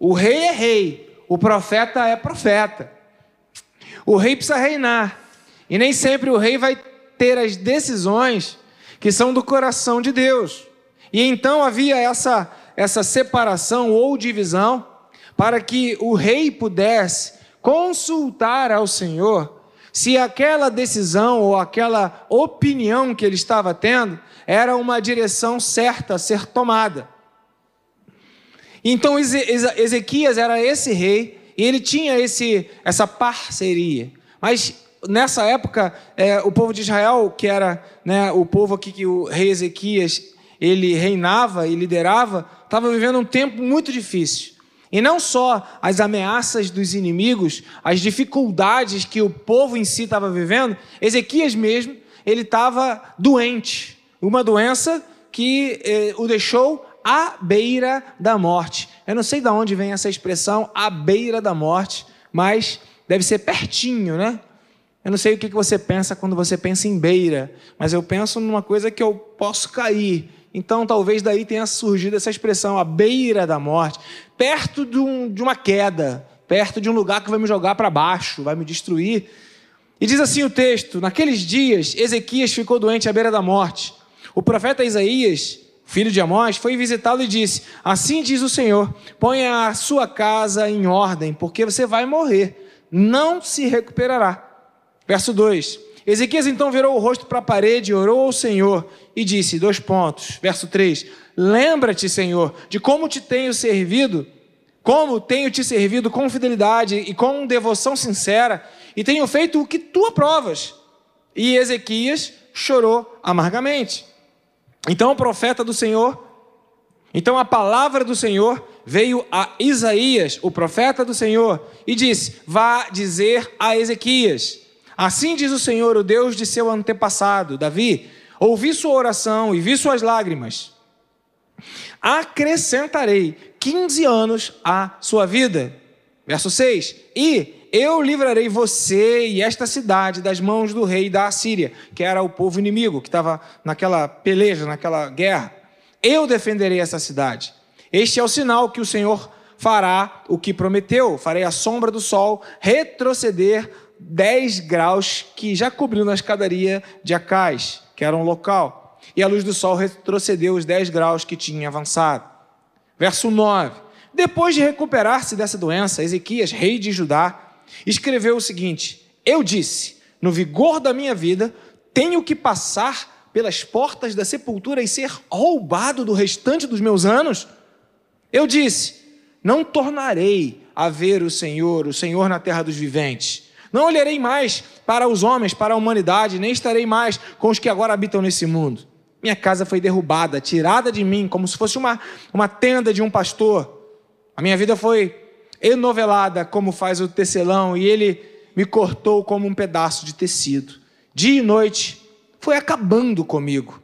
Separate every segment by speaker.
Speaker 1: O rei é rei, o profeta é profeta. O rei precisa reinar. E nem sempre o rei vai ter as decisões que são do coração de Deus. E então havia essa, essa separação ou divisão para que o rei pudesse consultar ao Senhor se aquela decisão ou aquela opinião que ele estava tendo era uma direção certa a ser tomada. Então Ezequias era esse rei e ele tinha esse, essa parceria. Mas nessa época, é, o povo de Israel, que era né, o povo aqui que o rei Ezequias ele reinava e liderava, estava vivendo um tempo muito difícil. E não só as ameaças dos inimigos, as dificuldades que o povo em si estava vivendo, Ezequias mesmo, ele estava doente. Uma doença que eh, o deixou à beira da morte. Eu não sei de onde vem essa expressão, à beira da morte, mas deve ser pertinho, né? Eu não sei o que você pensa quando você pensa em beira, mas eu penso numa coisa que eu posso cair. Então, talvez daí tenha surgido essa expressão, a beira da morte, perto de, um, de uma queda, perto de um lugar que vai me jogar para baixo, vai me destruir. E diz assim o texto: Naqueles dias, Ezequias ficou doente à beira da morte. O profeta Isaías, filho de Amós, foi visitá-lo e disse: Assim diz o Senhor: ponha a sua casa em ordem, porque você vai morrer, não se recuperará. Verso 2: Ezequias então virou o rosto para a parede, orou ao Senhor e disse: dois pontos. Verso 3: Lembra-te, Senhor, de como te tenho servido, como tenho te servido com fidelidade e com devoção sincera, e tenho feito o que tu aprovas. E Ezequias chorou amargamente. Então o profeta do Senhor, então a palavra do Senhor veio a Isaías, o profeta do Senhor, e disse: Vá dizer a Ezequias Assim diz o Senhor, o Deus de seu antepassado, Davi: ouvi sua oração e vi suas lágrimas. Acrescentarei 15 anos à sua vida. Verso 6: E eu livrarei você e esta cidade das mãos do rei da Assíria, que era o povo inimigo, que estava naquela peleja, naquela guerra. Eu defenderei essa cidade. Este é o sinal que o Senhor fará o que prometeu. Farei a sombra do sol retroceder 10 graus que já cobriu na escadaria de Acais, que era um local. E a luz do sol retrocedeu os 10 graus que tinha avançado. Verso 9. Depois de recuperar-se dessa doença, Ezequias, rei de Judá, escreveu o seguinte: Eu disse, no vigor da minha vida, tenho que passar pelas portas da sepultura e ser roubado do restante dos meus anos? Eu disse: Não tornarei a ver o Senhor, o Senhor na terra dos viventes. Não olharei mais para os homens, para a humanidade, nem estarei mais com os que agora habitam nesse mundo. Minha casa foi derrubada, tirada de mim, como se fosse uma, uma tenda de um pastor. A minha vida foi enovelada, como faz o tecelão, e ele me cortou como um pedaço de tecido. Dia e noite foi acabando comigo.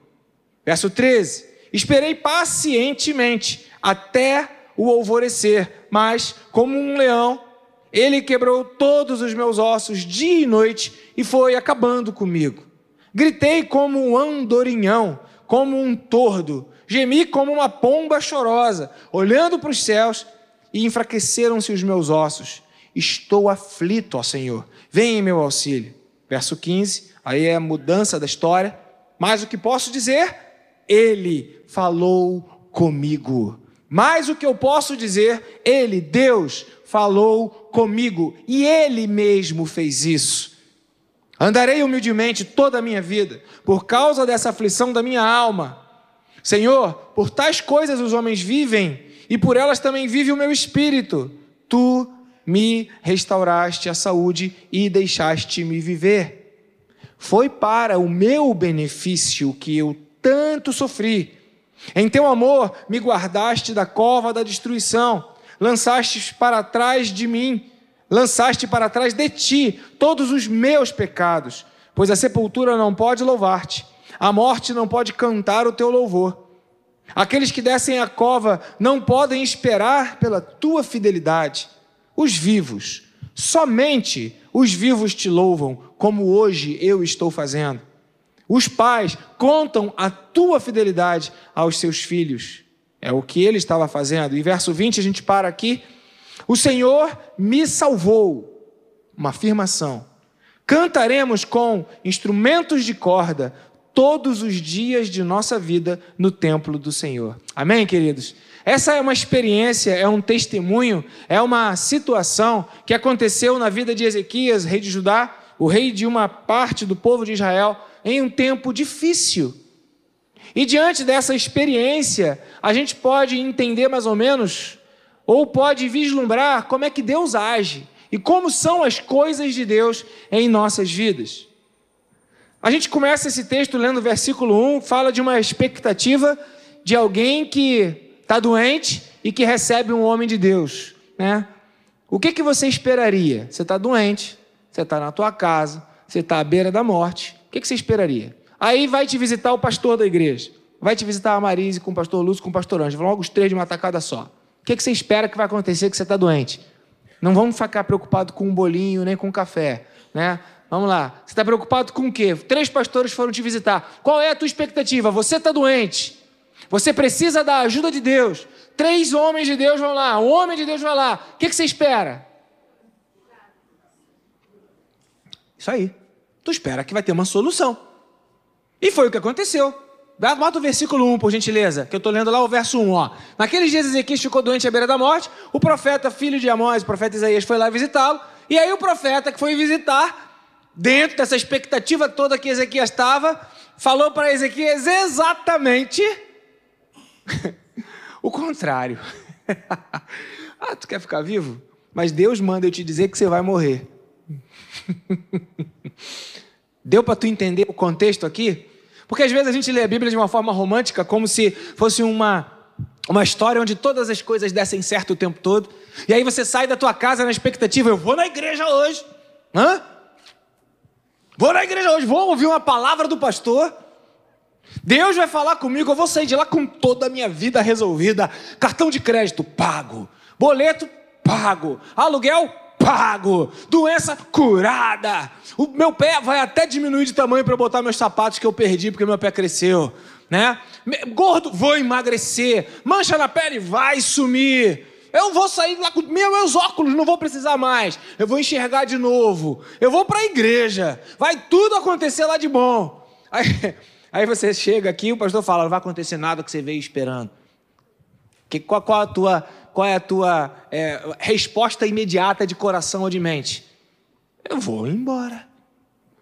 Speaker 1: Verso 13: Esperei pacientemente até o alvorecer, mas, como um leão, ele quebrou todos os meus ossos dia e noite e foi acabando comigo. Gritei como um andorinhão, como um tordo, gemi como uma pomba chorosa, olhando para os céus e enfraqueceram-se os meus ossos. Estou aflito, ó Senhor, vem em meu auxílio. Verso 15, aí é a mudança da história. Mas o que posso dizer? Ele falou comigo. Mais o que eu posso dizer, ele, Deus, falou comigo e ele mesmo fez isso. Andarei humildemente toda a minha vida, por causa dessa aflição da minha alma. Senhor, por tais coisas os homens vivem, e por elas também vive o meu espírito. Tu me restauraste a saúde e deixaste-me viver. Foi para o meu benefício que eu tanto sofri. Em teu amor me guardaste da cova da destruição lançaste para trás de mim, lançaste para trás de ti todos os meus pecados, pois a sepultura não pode louvar-te, a morte não pode cantar o teu louvor. Aqueles que descem à cova não podem esperar pela tua fidelidade. Os vivos, somente os vivos te louvam, como hoje eu estou fazendo. Os pais contam a tua fidelidade aos seus filhos. É o que ele estava fazendo. E verso 20 a gente para aqui. O Senhor me salvou. Uma afirmação. Cantaremos com instrumentos de corda todos os dias de nossa vida no templo do Senhor. Amém, queridos? Essa é uma experiência, é um testemunho, é uma situação que aconteceu na vida de Ezequias, rei de Judá, o rei de uma parte do povo de Israel, em um tempo difícil. E diante dessa experiência, a gente pode entender mais ou menos, ou pode vislumbrar como é que Deus age e como são as coisas de Deus em nossas vidas. A gente começa esse texto lendo o versículo 1, fala de uma expectativa de alguém que está doente e que recebe um homem de Deus, né? O que, que você esperaria? Você está doente, você está na tua casa, você está à beira da morte. O que, que você esperaria? Aí vai te visitar o pastor da igreja, vai te visitar a Marise com o pastor Lúcio, com o pastor Anjo, logo os três de uma tacada só. O que, que você espera que vai acontecer que você está doente? Não vamos ficar preocupado com um bolinho nem com um café, né? Vamos lá. Você está preocupado com o quê? Três pastores foram te visitar. Qual é a tua expectativa? Você está doente. Você precisa da ajuda de Deus. Três homens de Deus vão lá, um homem de Deus vai lá. O que, que você espera? Isso aí. Tu espera que vai ter uma solução. E foi o que aconteceu. Bota o versículo 1, por gentileza, que eu estou lendo lá o verso 1. Ó. Naqueles dias Ezequias ficou doente à beira da morte, o profeta, filho de Amós, o profeta Isaías, foi lá visitá-lo, e aí o profeta que foi visitar, dentro dessa expectativa toda que Ezequias estava, falou para Ezequias exatamente o contrário. ah, tu quer ficar vivo? Mas Deus manda eu te dizer que você vai morrer. Deu para tu entender o contexto aqui? Porque às vezes a gente lê a Bíblia de uma forma romântica, como se fosse uma uma história onde todas as coisas dessem certo o tempo todo. E aí você sai da tua casa na expectativa, eu vou na igreja hoje. Hã? Vou na igreja hoje, vou ouvir uma palavra do pastor. Deus vai falar comigo, eu vou sair de lá com toda a minha vida resolvida. Cartão de crédito pago, boleto pago, aluguel pago, doença curada. O meu pé vai até diminuir de tamanho para botar meus sapatos que eu perdi porque meu pé cresceu, né? Gordo, vou emagrecer. Mancha na pele vai sumir. Eu vou sair lá com meus óculos, não vou precisar mais. Eu vou enxergar de novo. Eu vou para a igreja. Vai tudo acontecer lá de bom. Aí, Aí você chega aqui, o pastor fala, não vai acontecer nada que você veio esperando. Que, qual, qual, a tua, qual é a tua é, resposta imediata de coração ou de mente? Eu vou embora.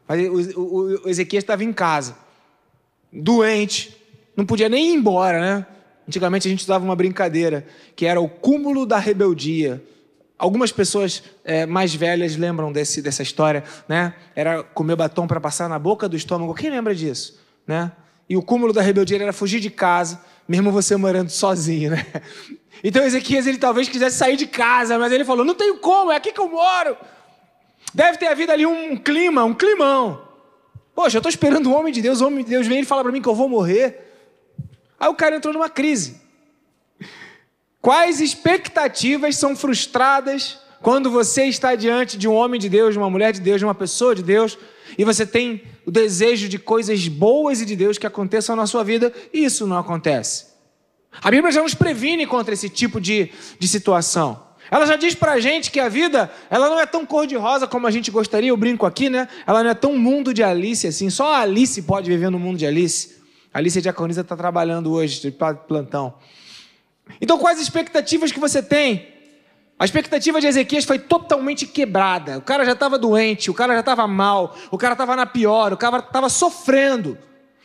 Speaker 1: Mas o, o, o Ezequias estava em casa, doente, não podia nem ir embora, né? Antigamente a gente usava uma brincadeira, que era o cúmulo da rebeldia. Algumas pessoas é, mais velhas lembram desse, dessa história, né? Era comer batom para passar na boca do estômago. Quem lembra disso? né? E o cúmulo da rebeldia era fugir de casa, mesmo você morando sozinho, né? Então Ezequias ele talvez quisesse sair de casa, mas ele falou: "Não tenho como, é aqui que eu moro". Deve ter havido ali um clima, um climão. Poxa, eu estou esperando o homem de Deus, o homem de Deus vem e fala para mim que eu vou morrer. Aí o cara entrou numa crise. Quais expectativas são frustradas quando você está diante de um homem de Deus, de uma mulher de Deus, de uma pessoa de Deus, e você tem o desejo de coisas boas e de Deus que aconteçam na sua vida, e isso não acontece. A Bíblia já nos previne contra esse tipo de, de situação. Ela já diz pra gente que a vida, ela não é tão cor-de-rosa como a gente gostaria, eu brinco aqui, né? Ela não é tão mundo de Alice assim, só a Alice pode viver no mundo de Alice. A Alice Diaconisa está trabalhando hoje, de plantão. Então, quais expectativas que você tem a expectativa de Ezequias foi totalmente quebrada. O cara já estava doente, o cara já estava mal, o cara estava na pior, o cara estava sofrendo.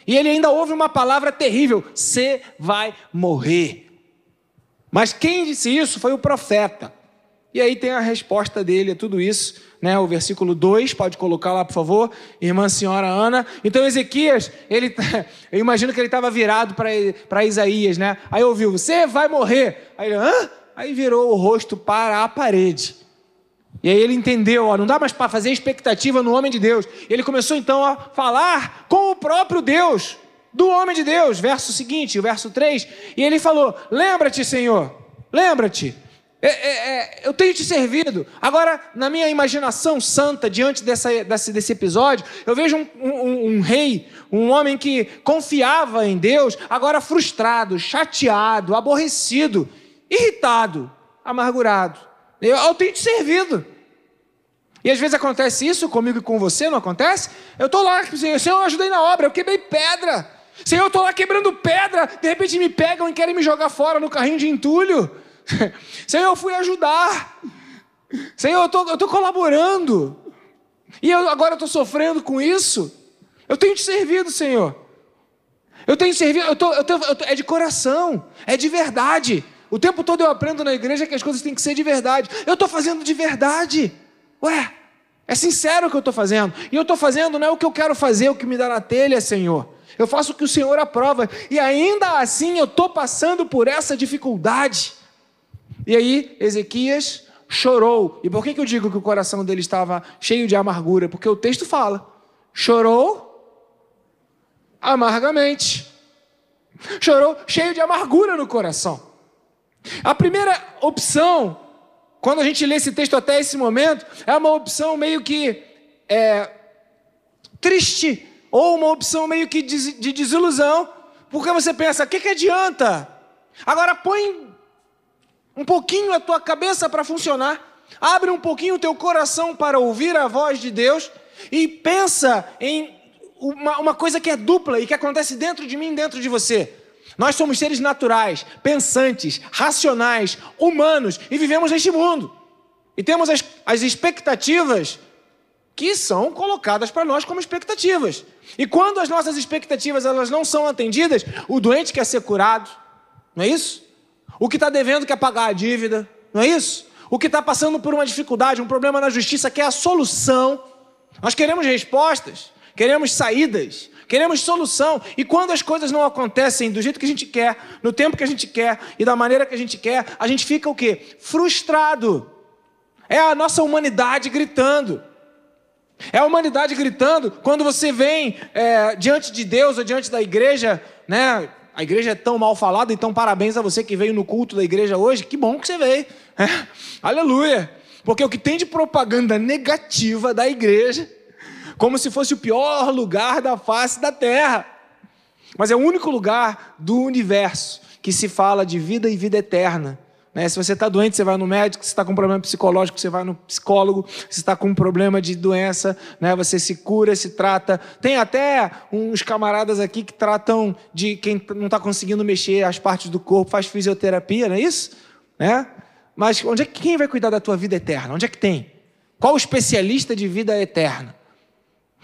Speaker 1: E ele ainda ouve uma palavra terrível: você vai morrer. Mas quem disse isso foi o profeta. E aí tem a resposta dele a tudo isso, né? O versículo 2, pode colocar lá, por favor, irmã senhora Ana. Então Ezequias, ele tá, eu imagino que ele estava virado para Isaías, né? Aí ouviu: "Você vai morrer". Aí ele: "Hã?" Aí virou o rosto para a parede. E aí ele entendeu, ó, não dá mais para fazer expectativa no homem de Deus. Ele começou então a falar com o próprio Deus, do homem de Deus. Verso seguinte, o verso 3. E ele falou: Lembra-te, Senhor, lembra-te. É, é, é, eu tenho te servido. Agora, na minha imaginação santa, diante dessa, desse, desse episódio, eu vejo um, um, um, rei, um homem que confiava em Deus, agora frustrado, chateado, aborrecido irritado, amargurado. Eu, eu tenho te servido. E às vezes acontece isso comigo e com você, não acontece? Eu estou lá, Senhor, eu ajudei na obra, eu quebrei pedra. Senhor, eu estou lá quebrando pedra, de repente me pegam e querem me jogar fora no carrinho de entulho. Senhor, eu fui ajudar. Senhor, eu estou colaborando. E eu, agora eu estou sofrendo com isso. Eu tenho te servido, Senhor. Eu tenho servido, eu tô, eu tô, eu tô, é de coração, é de verdade. O tempo todo eu aprendo na igreja que as coisas têm que ser de verdade. Eu estou fazendo de verdade. Ué, é sincero o que eu estou fazendo. E eu estou fazendo não é o que eu quero fazer, o que me dá na telha, Senhor. Eu faço o que o Senhor aprova. E ainda assim eu estou passando por essa dificuldade. E aí, Ezequias chorou. E por que, que eu digo que o coração dele estava cheio de amargura? Porque o texto fala: chorou amargamente. Chorou cheio de amargura no coração. A primeira opção quando a gente lê esse texto até esse momento, é uma opção meio que é, triste, ou uma opção meio que de, de desilusão, porque você pensa: o que, que adianta? Agora põe um pouquinho a tua cabeça para funcionar, abre um pouquinho o teu coração para ouvir a voz de Deus e pensa em uma, uma coisa que é dupla e que acontece dentro de mim, dentro de você. Nós somos seres naturais, pensantes, racionais, humanos e vivemos neste mundo. E temos as, as expectativas que são colocadas para nós como expectativas. E quando as nossas expectativas elas não são atendidas, o doente quer ser curado, não é isso? O que está devendo quer pagar a dívida, não é isso? O que está passando por uma dificuldade, um problema na justiça quer a solução. Nós queremos respostas, queremos saídas, Queremos solução. E quando as coisas não acontecem do jeito que a gente quer, no tempo que a gente quer e da maneira que a gente quer, a gente fica o quê? Frustrado. É a nossa humanidade gritando. É a humanidade gritando quando você vem é, diante de Deus ou diante da igreja, né? A igreja é tão mal falada, então parabéns a você que veio no culto da igreja hoje. Que bom que você veio. É, aleluia. Porque o que tem de propaganda negativa da igreja como se fosse o pior lugar da face da terra. Mas é o único lugar do universo que se fala de vida e vida eterna. Né? Se você está doente, você vai no médico. Se está com um problema psicológico, você vai no psicólogo. Se está com um problema de doença, né? você se cura, se trata. Tem até uns camaradas aqui que tratam de quem não está conseguindo mexer as partes do corpo, faz fisioterapia, não é isso? Né? Mas onde é que quem vai cuidar da tua vida eterna? Onde é que tem? Qual o especialista de vida eterna?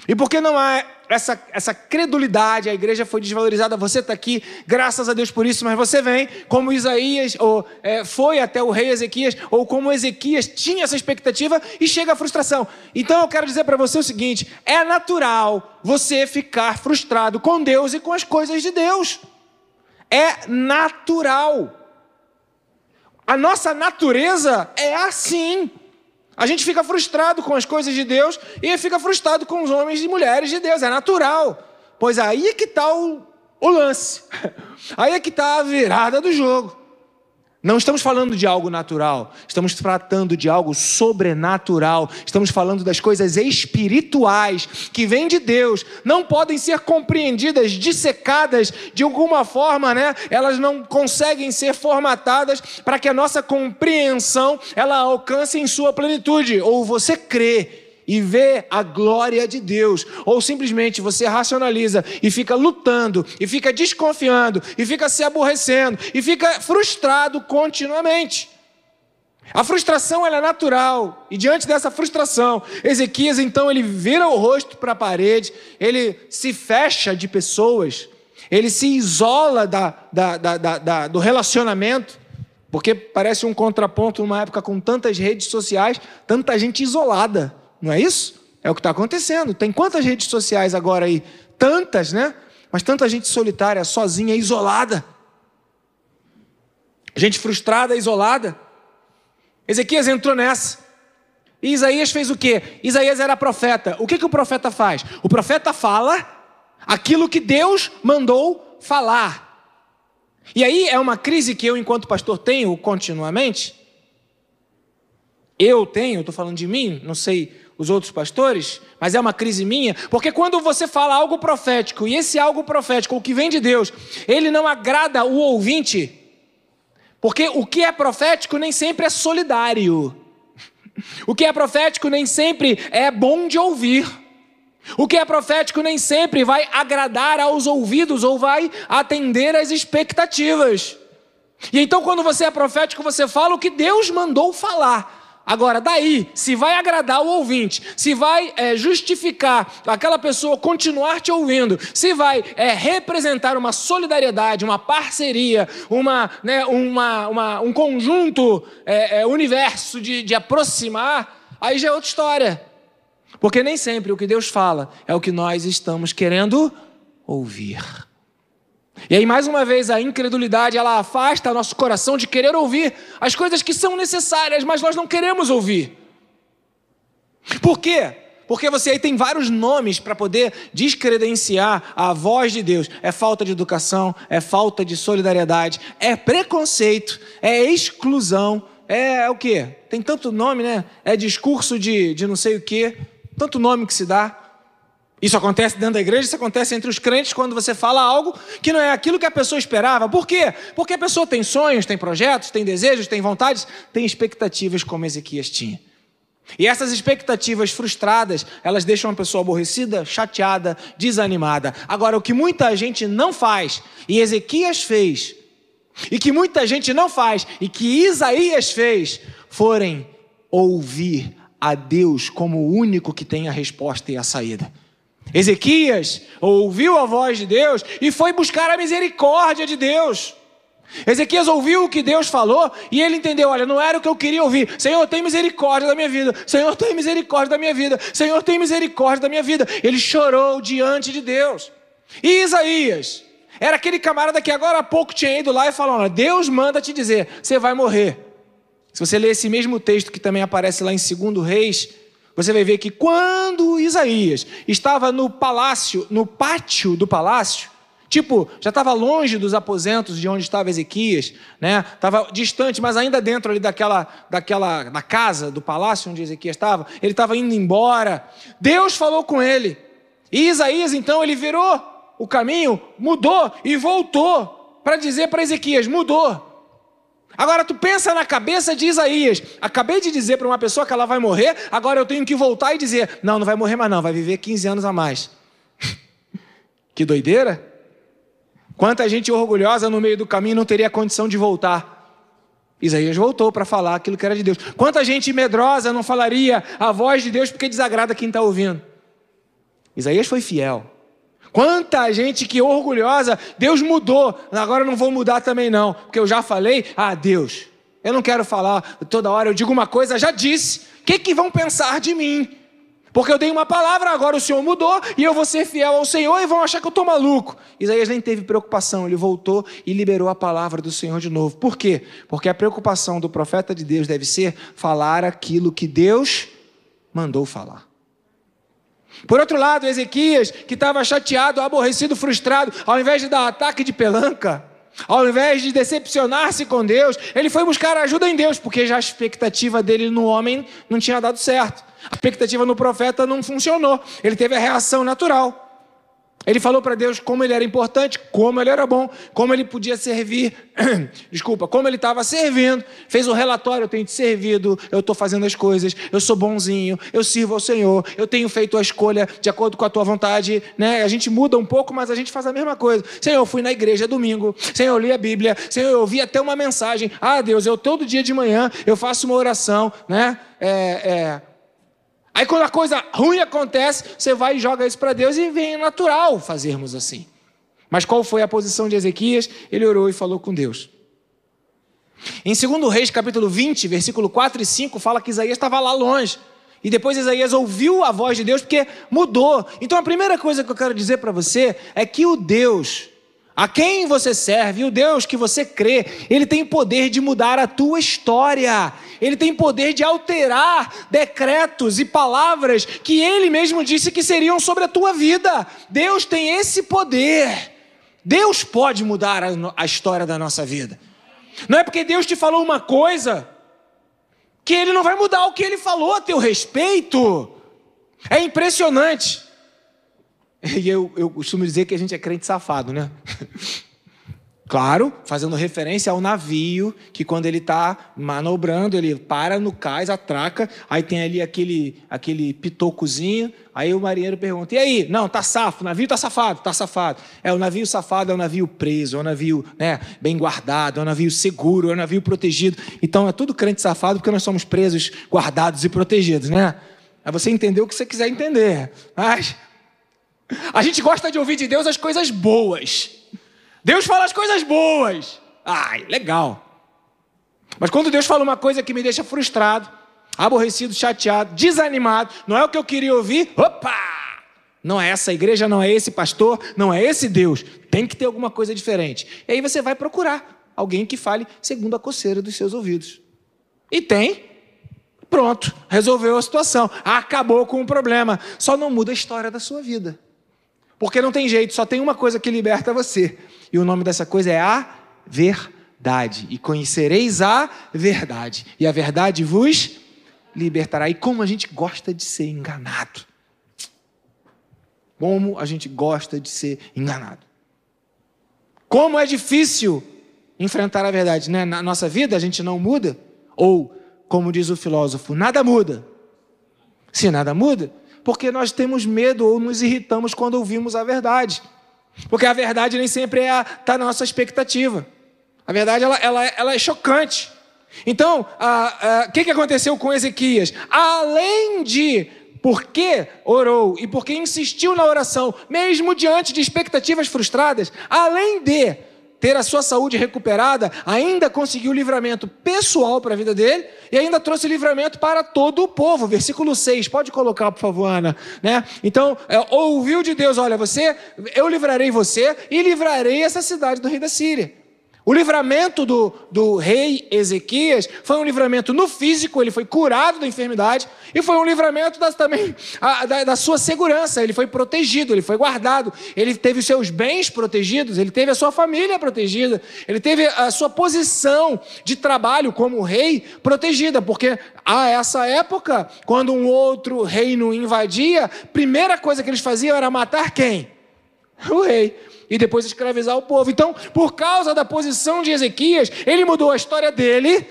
Speaker 1: E porque não há essa, essa credulidade, a igreja foi desvalorizada, você está aqui, graças a Deus por isso, mas você vem, como Isaías ou, é, foi até o rei Ezequias, ou como Ezequias tinha essa expectativa e chega a frustração. Então eu quero dizer para você o seguinte: é natural você ficar frustrado com Deus e com as coisas de Deus. É natural. A nossa natureza é assim. A gente fica frustrado com as coisas de Deus e fica frustrado com os homens e mulheres de Deus, é natural. Pois aí é que está o, o lance, aí é que está a virada do jogo. Não estamos falando de algo natural, estamos tratando de algo sobrenatural, estamos falando das coisas espirituais que vêm de Deus, não podem ser compreendidas, dissecadas de alguma forma, né? Elas não conseguem ser formatadas para que a nossa compreensão ela alcance em sua plenitude. Ou você crê e vê a glória de Deus, ou simplesmente você racionaliza e fica lutando, e fica desconfiando, e fica se aborrecendo, e fica frustrado continuamente. A frustração é natural, e diante dessa frustração, Ezequias então ele vira o rosto para a parede, ele se fecha de pessoas, ele se isola da, da, da, do relacionamento, porque parece um contraponto numa época com tantas redes sociais, tanta gente isolada. Não é isso? É o que está acontecendo. Tem quantas redes sociais agora aí? Tantas, né? Mas tanta gente solitária, sozinha, isolada. Gente frustrada, isolada. Ezequias entrou nessa. E Isaías fez o quê? Isaías era profeta. O que, que o profeta faz? O profeta fala aquilo que Deus mandou falar. E aí é uma crise que eu, enquanto pastor, tenho continuamente. Eu tenho, estou falando de mim, não sei os outros pastores, mas é uma crise minha, porque quando você fala algo profético, e esse algo profético, o que vem de Deus, ele não agrada o ouvinte, porque o que é profético nem sempre é solidário. O que é profético nem sempre é bom de ouvir. O que é profético nem sempre vai agradar aos ouvidos ou vai atender às expectativas. E então, quando você é profético, você fala o que Deus mandou falar. Agora, daí, se vai agradar o ouvinte, se vai é, justificar aquela pessoa continuar te ouvindo, se vai é, representar uma solidariedade, uma parceria, uma, né, uma, uma um conjunto, é, universo de, de aproximar, aí já é outra história. Porque nem sempre o que Deus fala é o que nós estamos querendo ouvir. E aí, mais uma vez, a incredulidade ela afasta nosso coração de querer ouvir as coisas que são necessárias, mas nós não queremos ouvir. Por quê? Porque você aí tem vários nomes para poder descredenciar a voz de Deus. É falta de educação, é falta de solidariedade, é preconceito, é exclusão, é, o quê? Tem tanto nome, né? É discurso de, de não sei o quê, tanto nome que se dá. Isso acontece dentro da igreja, isso acontece entre os crentes quando você fala algo que não é aquilo que a pessoa esperava. Por quê? Porque a pessoa tem sonhos, tem projetos, tem desejos, tem vontades, tem expectativas como Ezequias tinha. E essas expectativas frustradas, elas deixam a pessoa aborrecida, chateada, desanimada. Agora, o que muita gente não faz, e Ezequias fez, e que muita gente não faz, e que Isaías fez, forem ouvir a Deus como o único que tem a resposta e a saída. Ezequias ouviu a voz de Deus e foi buscar a misericórdia de Deus. Ezequias ouviu o que Deus falou e ele entendeu: olha, não era o que eu queria ouvir. Senhor, tem misericórdia da minha vida. Senhor, tem misericórdia da minha vida. Senhor, tem misericórdia da minha vida. Ele chorou diante de Deus. E Isaías era aquele camarada que agora há pouco tinha ido lá e falou: olha, Deus manda te dizer, você vai morrer. Se você ler esse mesmo texto que também aparece lá em 2 Reis, você vai ver que quando Isaías estava no palácio, no pátio do palácio, tipo, já estava longe dos aposentos de onde estava Ezequias, né? Estava distante, mas ainda dentro ali daquela, daquela, da casa do palácio onde Ezequias estava. Ele estava indo embora. Deus falou com ele. E Isaías então ele virou o caminho, mudou e voltou para dizer para Ezequias: mudou. Agora tu pensa na cabeça de Isaías. Acabei de dizer para uma pessoa que ela vai morrer, agora eu tenho que voltar e dizer: não, não vai morrer mais não, vai viver 15 anos a mais. que doideira! Quanta gente orgulhosa no meio do caminho não teria condição de voltar. Isaías voltou para falar aquilo que era de Deus. Quanta gente medrosa não falaria a voz de Deus porque desagrada quem está ouvindo. Isaías foi fiel. Quanta gente que orgulhosa, Deus mudou, agora eu não vou mudar também não, porque eu já falei, ah, Deus, eu não quero falar toda hora, eu digo uma coisa, já disse, o que, que vão pensar de mim? Porque eu dei uma palavra, agora o Senhor mudou e eu vou ser fiel ao Senhor e vão achar que eu estou maluco. Isaías nem teve preocupação, ele voltou e liberou a palavra do Senhor de novo. Por quê? Porque a preocupação do profeta de Deus deve ser falar aquilo que Deus mandou falar. Por outro lado, Ezequias, que estava chateado, aborrecido, frustrado, ao invés de dar ataque de pelanca, ao invés de decepcionar-se com Deus, ele foi buscar ajuda em Deus, porque já a expectativa dele no homem não tinha dado certo. A expectativa no profeta não funcionou. Ele teve a reação natural. Ele falou para Deus como ele era importante, como ele era bom, como ele podia servir, desculpa, como ele estava servindo. Fez o relatório: eu tenho te servido, eu estou fazendo as coisas, eu sou bonzinho, eu sirvo ao Senhor, eu tenho feito a escolha de acordo com a tua vontade. Né? A gente muda um pouco, mas a gente faz a mesma coisa. Senhor, eu fui na igreja domingo, Senhor, eu li a Bíblia, Senhor, eu ouvi até uma mensagem. Ah, Deus, eu todo dia de manhã eu faço uma oração, né? É, é, Aí quando a coisa ruim acontece, você vai e joga isso para Deus e vem natural fazermos assim. Mas qual foi a posição de Ezequias? Ele orou e falou com Deus. Em 2 Reis, capítulo 20, versículo 4 e 5, fala que Isaías estava lá longe. E depois Isaías ouviu a voz de Deus porque mudou. Então a primeira coisa que eu quero dizer para você é que o Deus a quem você serve, o Deus que você crê, ele tem poder de mudar a tua história. Ele tem poder de alterar decretos e palavras que ele mesmo disse que seriam sobre a tua vida. Deus tem esse poder. Deus pode mudar a, a história da nossa vida. Não é porque Deus te falou uma coisa que ele não vai mudar o que ele falou a teu respeito. É E eu, eu costumo dizer que a gente é crente safado, né? Claro, fazendo referência ao navio, que quando ele está manobrando, ele para no cais, atraca, aí tem ali aquele, aquele pitocozinho, aí o marinheiro pergunta, e aí? Não, tá safo, o navio tá safado, tá safado. É, o navio safado é o navio preso, é o navio né, bem guardado, é o navio seguro, é o navio protegido. Então é tudo crente safado porque nós somos presos, guardados e protegidos, né? Aí você entendeu o que você quiser entender. Mas a gente gosta de ouvir de Deus as coisas boas. Deus fala as coisas boas. Ai, legal. Mas quando Deus fala uma coisa que me deixa frustrado, aborrecido, chateado, desanimado, não é o que eu queria ouvir, opa! Não é essa igreja, não é esse pastor, não é esse Deus. Tem que ter alguma coisa diferente. E aí você vai procurar alguém que fale segundo a coceira dos seus ouvidos. E tem. Pronto, resolveu a situação. Acabou com o problema. Só não muda a história da sua vida. Porque não tem jeito, só tem uma coisa que liberta você. E o nome dessa coisa é a verdade. E conhecereis a verdade. E a verdade vos libertará. E como a gente gosta de ser enganado. Como a gente gosta de ser enganado. Como é difícil enfrentar a verdade. Né? Na nossa vida a gente não muda. Ou, como diz o filósofo, nada muda. Se nada muda, porque nós temos medo ou nos irritamos quando ouvimos a verdade. Porque a verdade nem sempre está é tá na nossa expectativa. A verdade ela, ela, ela é chocante. Então, o que, que aconteceu com Ezequias? Além de porque orou e porque insistiu na oração, mesmo diante de expectativas frustradas, além de ter a sua saúde recuperada, ainda conseguiu livramento pessoal para a vida dele e ainda trouxe livramento para todo o povo. Versículo 6, pode colocar, por favor, Ana. Né? Então, é, ouviu de Deus: olha, você, eu livrarei você e livrarei essa cidade do rei da Síria. O livramento do, do rei Ezequias foi um livramento no físico, ele foi curado da enfermidade, e foi um livramento das, também a, da, da, sua segurança, ele foi protegido, ele foi guardado, ele teve os seus bens protegidos, ele teve a sua família protegida, ele teve a sua posição de trabalho como rei protegida, porque a essa época, quando um outro reino invadia, primeira coisa que eles faziam era matar quem? O rei e depois escravizar o povo. Então, por causa da posição de Ezequias, ele mudou a história dele,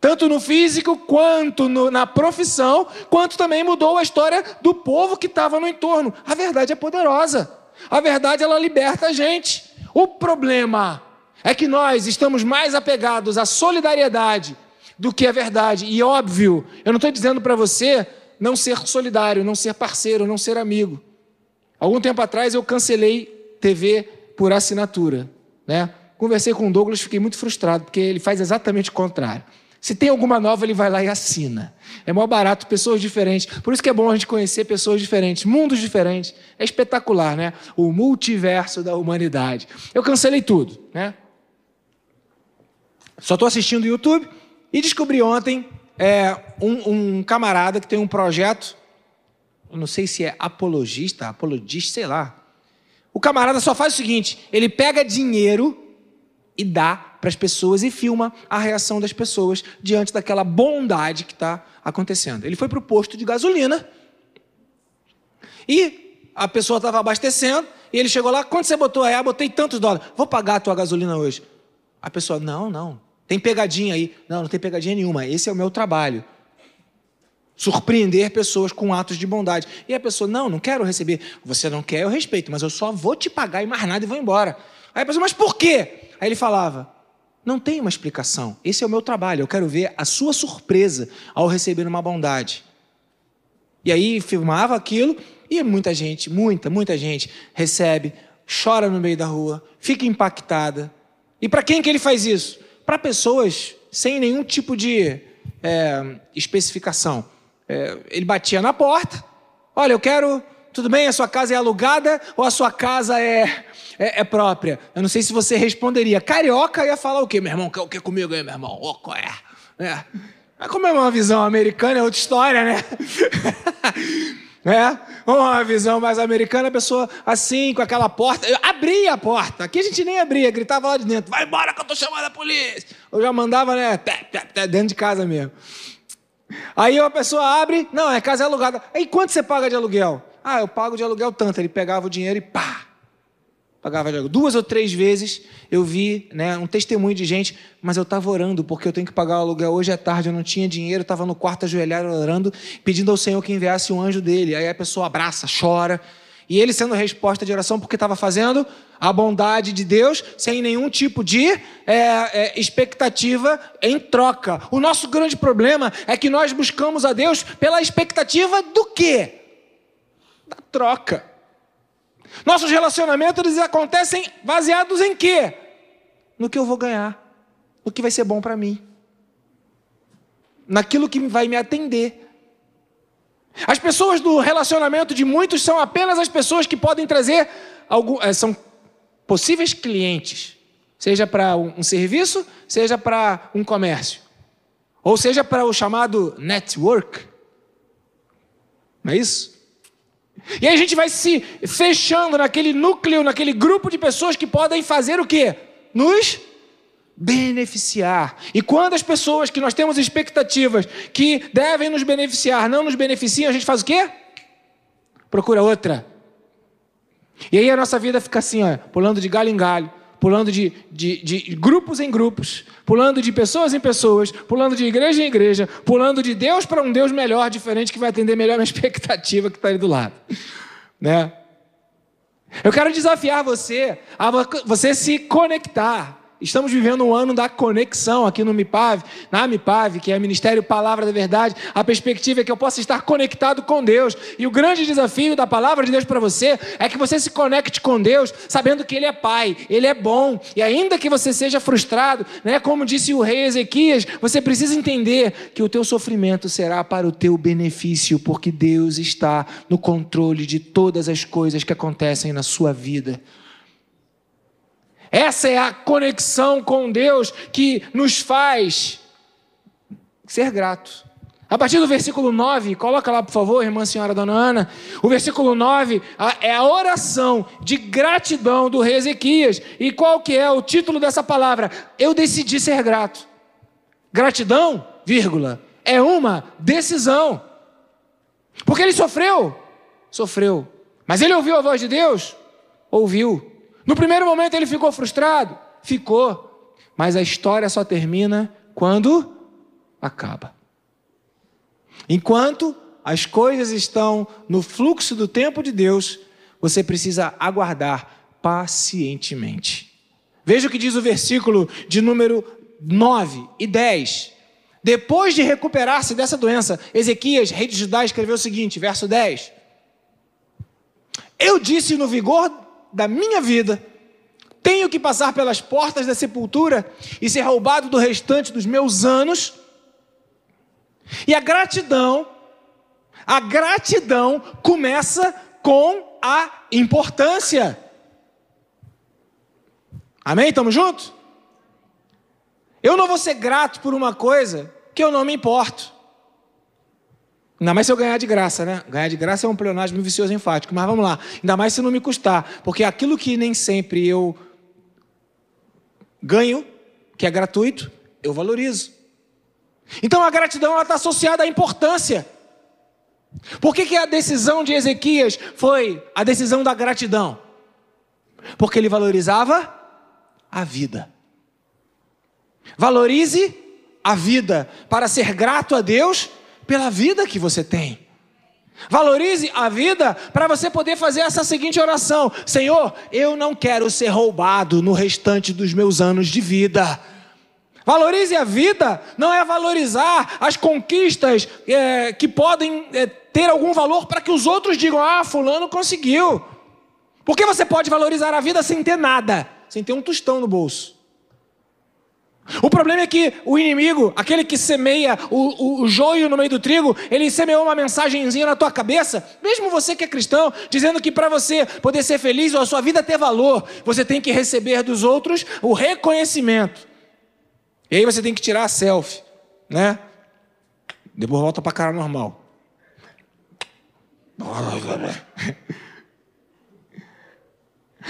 Speaker 1: tanto no físico quanto no, na profissão, quanto também mudou a história do povo que estava no entorno. A verdade é poderosa. A verdade ela liberta a gente. O problema é que nós estamos mais apegados à solidariedade do que à verdade. E óbvio, eu não estou dizendo para você não ser solidário, não ser parceiro, não ser amigo. Algum tempo atrás eu cancelei TV por assinatura. Né? Conversei com o Douglas, fiquei muito frustrado, porque ele faz exatamente o contrário. Se tem alguma nova, ele vai lá e assina. É maior barato, pessoas diferentes. Por isso que é bom a gente conhecer pessoas diferentes, mundos diferentes. É espetacular, né? O multiverso da humanidade. Eu cancelei tudo, né? Só estou assistindo o YouTube e descobri ontem é, um, um, camarada que tem um projeto, eu não sei se é apologista, apologista, sei lá, o camarada só faz o seguinte: ele pega dinheiro e dá para as pessoas e filma a reação das pessoas diante daquela bondade que está acontecendo. Ele foi para o posto de gasolina e a pessoa estava abastecendo e ele chegou lá: quanto você botou aí? Ah, botei tantos dólares. Vou pagar a tua gasolina hoje. A pessoa: não, não. Tem pegadinha aí. Não, não tem pegadinha nenhuma. Esse é o meu trabalho surpreender pessoas com atos de bondade. E a pessoa, não, não quero receber. Você não quer, eu respeito, mas eu só vou te pagar e mais nada e vou embora. Aí a pessoa, mas por quê? Aí ele falava, não tem uma explicação. Esse é o meu trabalho. Eu quero ver a sua surpresa ao receber uma bondade. E aí filmava aquilo e muita gente, muita, muita gente recebe, chora no meio da rua, fica impactada. E para quem que ele faz isso? Para pessoas sem nenhum tipo de é, especificação. É, ele batia na porta. Olha, eu quero. Tudo bem? A sua casa é alugada ou a sua casa é, é, é própria? Eu não sei se você responderia. Carioca ia falar o quê, meu irmão? O que comigo aí, meu irmão? Ô, qual é? é? Mas como é uma visão americana, é outra história, né? É, uma visão mais americana, a pessoa assim, com aquela porta. Eu abria a porta. Aqui a gente nem abria, gritava lá de dentro: vai embora que eu tô chamando a polícia. Eu já mandava, né? Dentro de casa mesmo. Aí a pessoa abre, não, é casa alugada. Aí quanto você paga de aluguel? Ah, eu pago de aluguel tanto. Ele pegava o dinheiro e pá. pagava de aluguel. Duas ou três vezes eu vi né, um testemunho de gente, mas eu estava orando, porque eu tenho que pagar o aluguel hoje à tarde, eu não tinha dinheiro, estava no quarto ajoelhado orando, pedindo ao Senhor que enviasse um anjo dele. Aí a pessoa abraça, chora. E ele sendo resposta de oração, porque estava fazendo a bondade de Deus sem nenhum tipo de é, é, expectativa em troca. O nosso grande problema é que nós buscamos a Deus pela expectativa do quê? Da troca. Nossos relacionamentos eles acontecem baseados em quê? No que eu vou ganhar, no que vai ser bom para mim, naquilo que vai me atender. As pessoas do relacionamento de muitos são apenas as pessoas que podem trazer algum, eh, são possíveis clientes, seja para um serviço, seja para um comércio, ou seja para o chamado network. Não é isso? E aí a gente vai se fechando naquele núcleo, naquele grupo de pessoas que podem fazer o quê? Nos beneficiar. E quando as pessoas que nós temos expectativas que devem nos beneficiar não nos beneficiam, a gente faz o quê? Procura outra. E aí a nossa vida fica assim, ó, pulando de galho em galho, pulando de, de, de, grupos em grupos, pulando de pessoas em pessoas, pulando de igreja em igreja, pulando de Deus para um Deus melhor, diferente, que vai atender melhor a minha expectativa que está ali do lado. Né? Eu quero desafiar você a você se conectar Estamos vivendo um ano da conexão aqui no MIPAV, na MIPAV, que é Ministério Palavra da Verdade. A perspectiva é que eu possa estar conectado com Deus. E o grande desafio da palavra de Deus para você é que você se conecte com Deus, sabendo que Ele é Pai, Ele é bom. E ainda que você seja frustrado, né, como disse o rei Ezequias, você precisa entender que o teu sofrimento será para o teu benefício, porque Deus está no controle de todas as coisas que acontecem na sua vida. Essa é a conexão com Deus que nos faz ser gratos. A partir do versículo 9, coloca lá, por favor, irmã senhora dona Ana. O versículo 9 é a oração de gratidão do rei Ezequias. E qual que é o título dessa palavra? Eu decidi ser grato. Gratidão, vírgula, é uma decisão. Porque ele sofreu? Sofreu. Mas ele ouviu a voz de Deus? Ouviu. No primeiro momento ele ficou frustrado? Ficou. Mas a história só termina quando acaba. Enquanto as coisas estão no fluxo do tempo de Deus, você precisa aguardar pacientemente. Veja o que diz o versículo de número 9 e 10. Depois de recuperar-se dessa doença, Ezequias, rei de Judá, escreveu o seguinte, verso 10: Eu disse no vigor da minha vida, tenho que passar pelas portas da sepultura e ser roubado do restante dos meus anos. E a gratidão, a gratidão começa com a importância. Amém? Estamos juntos? Eu não vou ser grato por uma coisa que eu não me importo. Ainda mais se eu ganhar de graça, né? Ganhar de graça é um pleonasmo vicioso enfático, mas vamos lá. Ainda mais se não me custar, porque aquilo que nem sempre eu ganho, que é gratuito, eu valorizo. Então a gratidão está associada à importância. Por que, que a decisão de Ezequias foi a decisão da gratidão? Porque ele valorizava a vida. Valorize a vida para ser grato a Deus pela vida que você tem. Valorize a vida para você poder fazer essa seguinte oração: Senhor, eu não quero ser roubado no restante dos meus anos de vida. Valorize a vida não é valorizar as conquistas é, que podem é, ter algum valor para que os outros digam: Ah, Fulano conseguiu. Porque você pode valorizar a vida sem ter nada, sem ter um tostão no bolso. O problema é que o inimigo, aquele que semeia o, o, o, joio no meio do trigo, ele semeou uma mensagenzinha na tua cabeça, mesmo você que é cristão, dizendo que para você poder ser feliz ou a sua vida ter valor, você tem que receber dos outros o reconhecimento. E aí você tem que tirar a selfie, né? Depois volta para cara normal.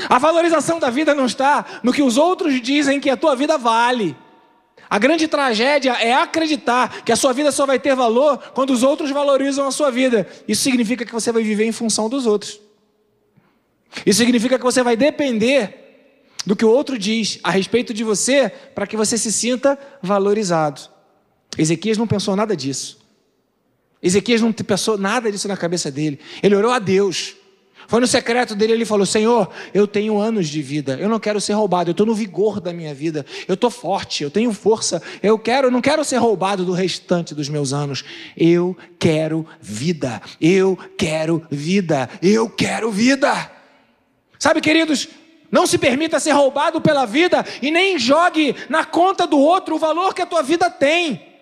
Speaker 1: A valorização da vida não está no que os outros dizem que a tua vida vale. A grande tragédia é acreditar que a sua vida só vai ter valor quando os outros valorizam a sua vida. Isso significa que você vai viver em função dos outros. Isso significa que você vai depender do que o outro diz a respeito de você para que você se sinta valorizado. Ezequias não pensou nada disso. Ezequias não pensou nada disso na cabeça dele. Ele orou a Deus. Foi no secreto dele, ele falou: Senhor, eu tenho anos de vida, eu não quero ser roubado, eu estou no vigor da minha vida, eu estou forte, eu tenho força, eu quero, não quero ser roubado do restante dos meus anos. Eu quero vida, eu quero vida, eu quero vida. Sabe, queridos, não se permita ser roubado pela vida e nem jogue na conta do outro o valor que a tua vida tem.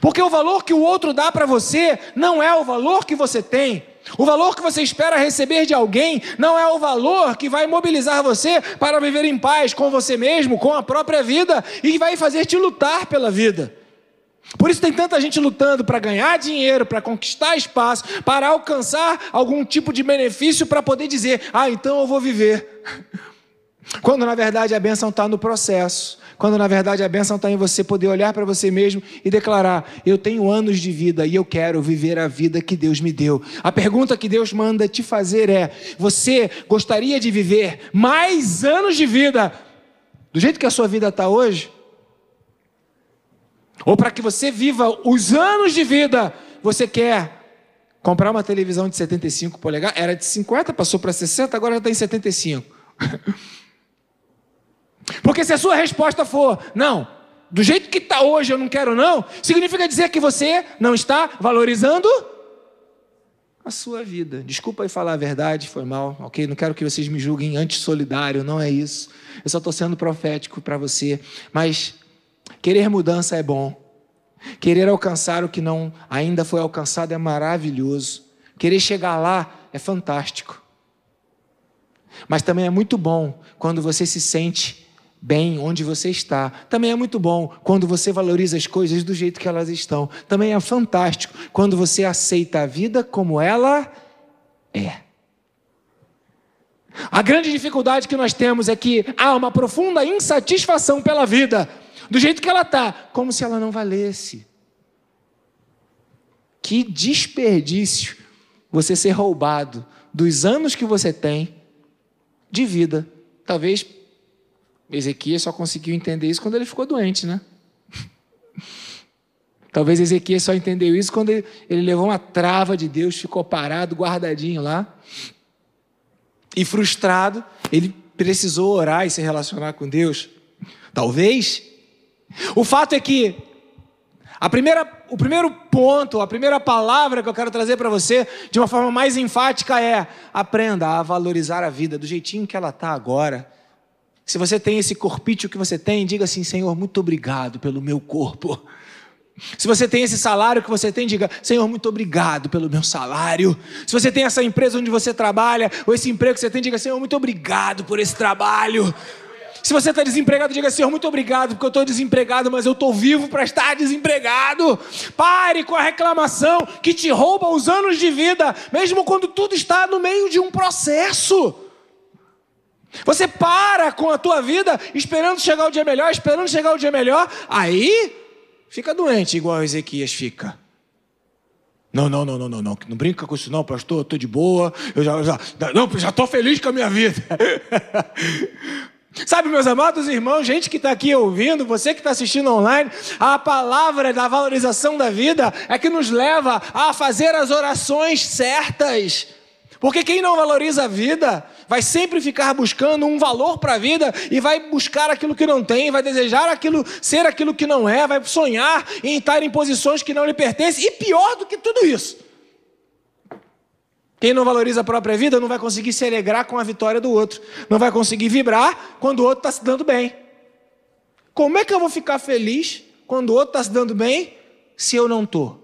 Speaker 1: Porque o valor que o outro dá para você não é o valor que você tem. O valor que você espera receber de alguém não é o valor que vai mobilizar você para viver em paz com você mesmo, com a própria vida e vai fazer te lutar pela vida. Por isso tem tanta gente lutando para ganhar dinheiro, para conquistar espaço, para alcançar algum tipo de benefício para poder dizer: ah, então eu vou viver. Quando na verdade a bênção está no processo, quando na verdade a bênção está em você poder olhar para você mesmo e declarar: Eu tenho anos de vida e eu quero viver a vida que Deus me deu. A pergunta que Deus manda te fazer é: Você gostaria de viver mais anos de vida do jeito que a sua vida está hoje? Ou para que você viva os anos de vida, você quer comprar uma televisão de 75 polegadas? Era de 50, passou para 60, agora já está em 75. Porque se a sua resposta for, não, do jeito que está hoje eu não quero não, significa dizer que você não está valorizando a sua vida. Desculpa aí falar a verdade, foi mal, ok? Não quero que vocês me julguem antissolidário, não é isso. Eu só estou sendo profético para você. Mas Querer mudança é bom. Querer alcançar o que não ainda foi alcançado é maravilhoso. Querer chegar lá é fantástico. Mas também é muito bom quando você se sente bem onde você está. Também é muito bom quando você valoriza as coisas do jeito que elas estão. Também é fantástico quando você aceita a vida como ela é. A grande dificuldade que nós temos é que há uma profunda insatisfação pela vida do jeito que ela está, como se ela não valesse. Que desperdício você ser roubado dos anos que você tem de vida. Talvez Ezequias só conseguiu entender isso quando ele ficou doente, né? Talvez Ezequias só entendeu isso quando ele, levou uma trava de Deus, ficou parado, guardadinho lá. E frustrado, ele precisou orar e se relacionar com Deus. Talvez o fato é que a primeira, o primeiro ponto, a primeira palavra que eu quero trazer para você, de uma forma mais enfática, é: aprenda a valorizar a vida do jeitinho que ela está agora. Se você tem esse corpício que você tem, diga assim: Senhor, muito obrigado pelo meu corpo. Se você tem esse salário que você tem, diga: Senhor, muito obrigado pelo meu salário. Se você tem essa empresa onde você trabalha, ou esse emprego que você tem, diga: Senhor, muito obrigado por esse trabalho. Se você está desempregado, diga Senhor, muito obrigado, porque eu estou desempregado, mas eu estou vivo para estar desempregado. Pare com a reclamação que te rouba os anos de vida, mesmo quando tudo está no meio de um processo. Você para com a tua vida esperando chegar o dia melhor, esperando chegar o dia melhor, aí fica doente, igual Ezequias fica. Não, não, não, não, não, não, não brinca com isso não, pastor, eu estou de boa, eu já, já, não, já estou feliz com a minha vida. Sabe, meus amados irmãos, gente que está aqui ouvindo, você que está assistindo online, a palavra da valorização da vida é que nos leva a fazer as orações certas. Porque quem não valoriza a vida vai sempre ficar buscando um valor para a vida e vai buscar aquilo que não tem, vai desejar aquilo, ser aquilo que não é, vai sonhar em estar em posições que não lhe pertencem. E pior do que tudo isso, quem não valoriza a própria vida não vai conseguir se alegrar com a vitória do outro, não vai conseguir vibrar quando o outro está se dando bem. Como é que eu vou ficar feliz quando o outro está se dando bem se eu não estou?